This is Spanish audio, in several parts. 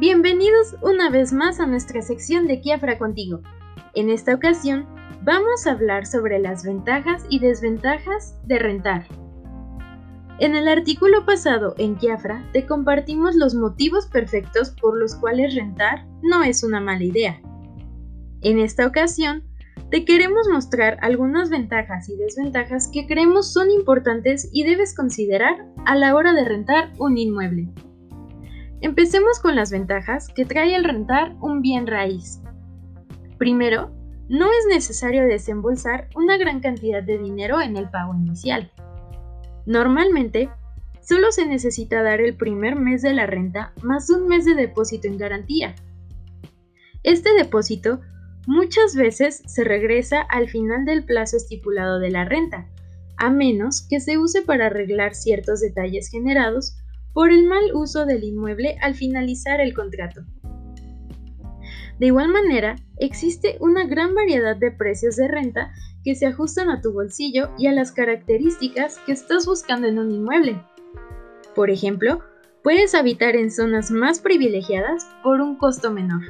Bienvenidos una vez más a nuestra sección de Kiafra contigo. En esta ocasión vamos a hablar sobre las ventajas y desventajas de rentar. En el artículo pasado en Kiafra te compartimos los motivos perfectos por los cuales rentar no es una mala idea. En esta ocasión te queremos mostrar algunas ventajas y desventajas que creemos son importantes y debes considerar a la hora de rentar un inmueble. Empecemos con las ventajas que trae el rentar un bien raíz. Primero, no es necesario desembolsar una gran cantidad de dinero en el pago inicial. Normalmente, solo se necesita dar el primer mes de la renta más un mes de depósito en garantía. Este depósito muchas veces se regresa al final del plazo estipulado de la renta, a menos que se use para arreglar ciertos detalles generados por el mal uso del inmueble al finalizar el contrato. De igual manera, existe una gran variedad de precios de renta que se ajustan a tu bolsillo y a las características que estás buscando en un inmueble. Por ejemplo, puedes habitar en zonas más privilegiadas por un costo menor.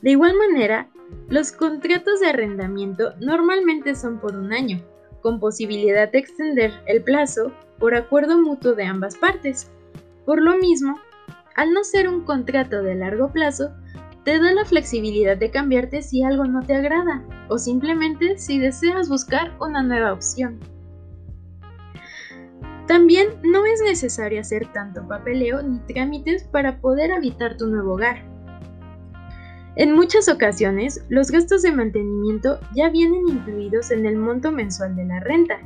De igual manera, los contratos de arrendamiento normalmente son por un año, con posibilidad de extender el plazo por acuerdo mutuo de ambas partes. Por lo mismo, al no ser un contrato de largo plazo, te da la flexibilidad de cambiarte si algo no te agrada o simplemente si deseas buscar una nueva opción. También no es necesario hacer tanto papeleo ni trámites para poder habitar tu nuevo hogar. En muchas ocasiones, los gastos de mantenimiento ya vienen incluidos en el monto mensual de la renta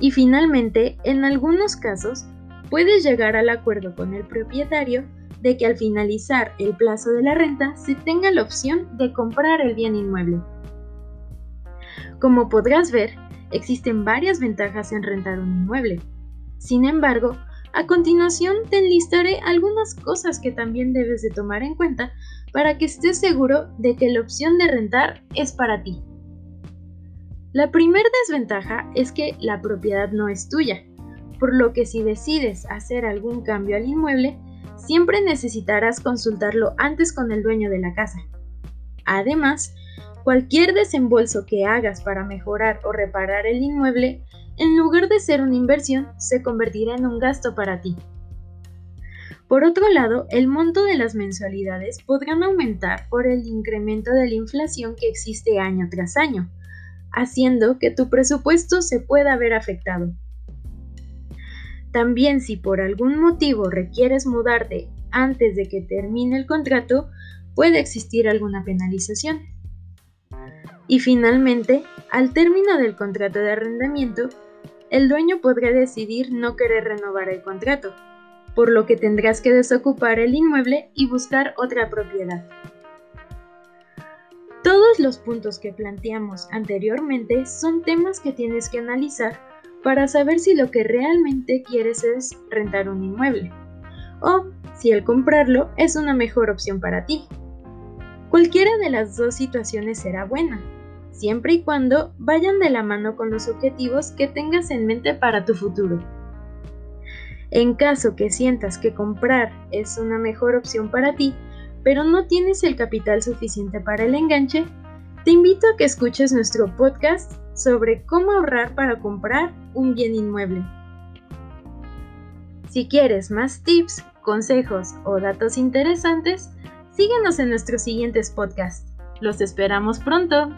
y finalmente, en algunos casos, puedes llegar al acuerdo con el propietario de que al finalizar el plazo de la renta se tenga la opción de comprar el bien inmueble. Como podrás ver, existen varias ventajas en rentar un inmueble. Sin embargo, a continuación te enlistaré algunas cosas que también debes de tomar en cuenta para que estés seguro de que la opción de rentar es para ti. La primera desventaja es que la propiedad no es tuya, por lo que si decides hacer algún cambio al inmueble, siempre necesitarás consultarlo antes con el dueño de la casa. Además, cualquier desembolso que hagas para mejorar o reparar el inmueble, en lugar de ser una inversión, se convertirá en un gasto para ti. Por otro lado, el monto de las mensualidades podrán aumentar por el incremento de la inflación que existe año tras año, haciendo que tu presupuesto se pueda ver afectado. También si por algún motivo requieres mudarte antes de que termine el contrato, puede existir alguna penalización. Y finalmente, al término del contrato de arrendamiento, el dueño podrá decidir no querer renovar el contrato, por lo que tendrás que desocupar el inmueble y buscar otra propiedad. Todos los puntos que planteamos anteriormente son temas que tienes que analizar para saber si lo que realmente quieres es rentar un inmueble o si el comprarlo es una mejor opción para ti. Cualquiera de las dos situaciones será buena, siempre y cuando vayan de la mano con los objetivos que tengas en mente para tu futuro. En caso que sientas que comprar es una mejor opción para ti, pero no tienes el capital suficiente para el enganche, te invito a que escuches nuestro podcast sobre cómo ahorrar para comprar un bien inmueble. Si quieres más tips, consejos o datos interesantes, síguenos en nuestros siguientes podcasts. Los esperamos pronto.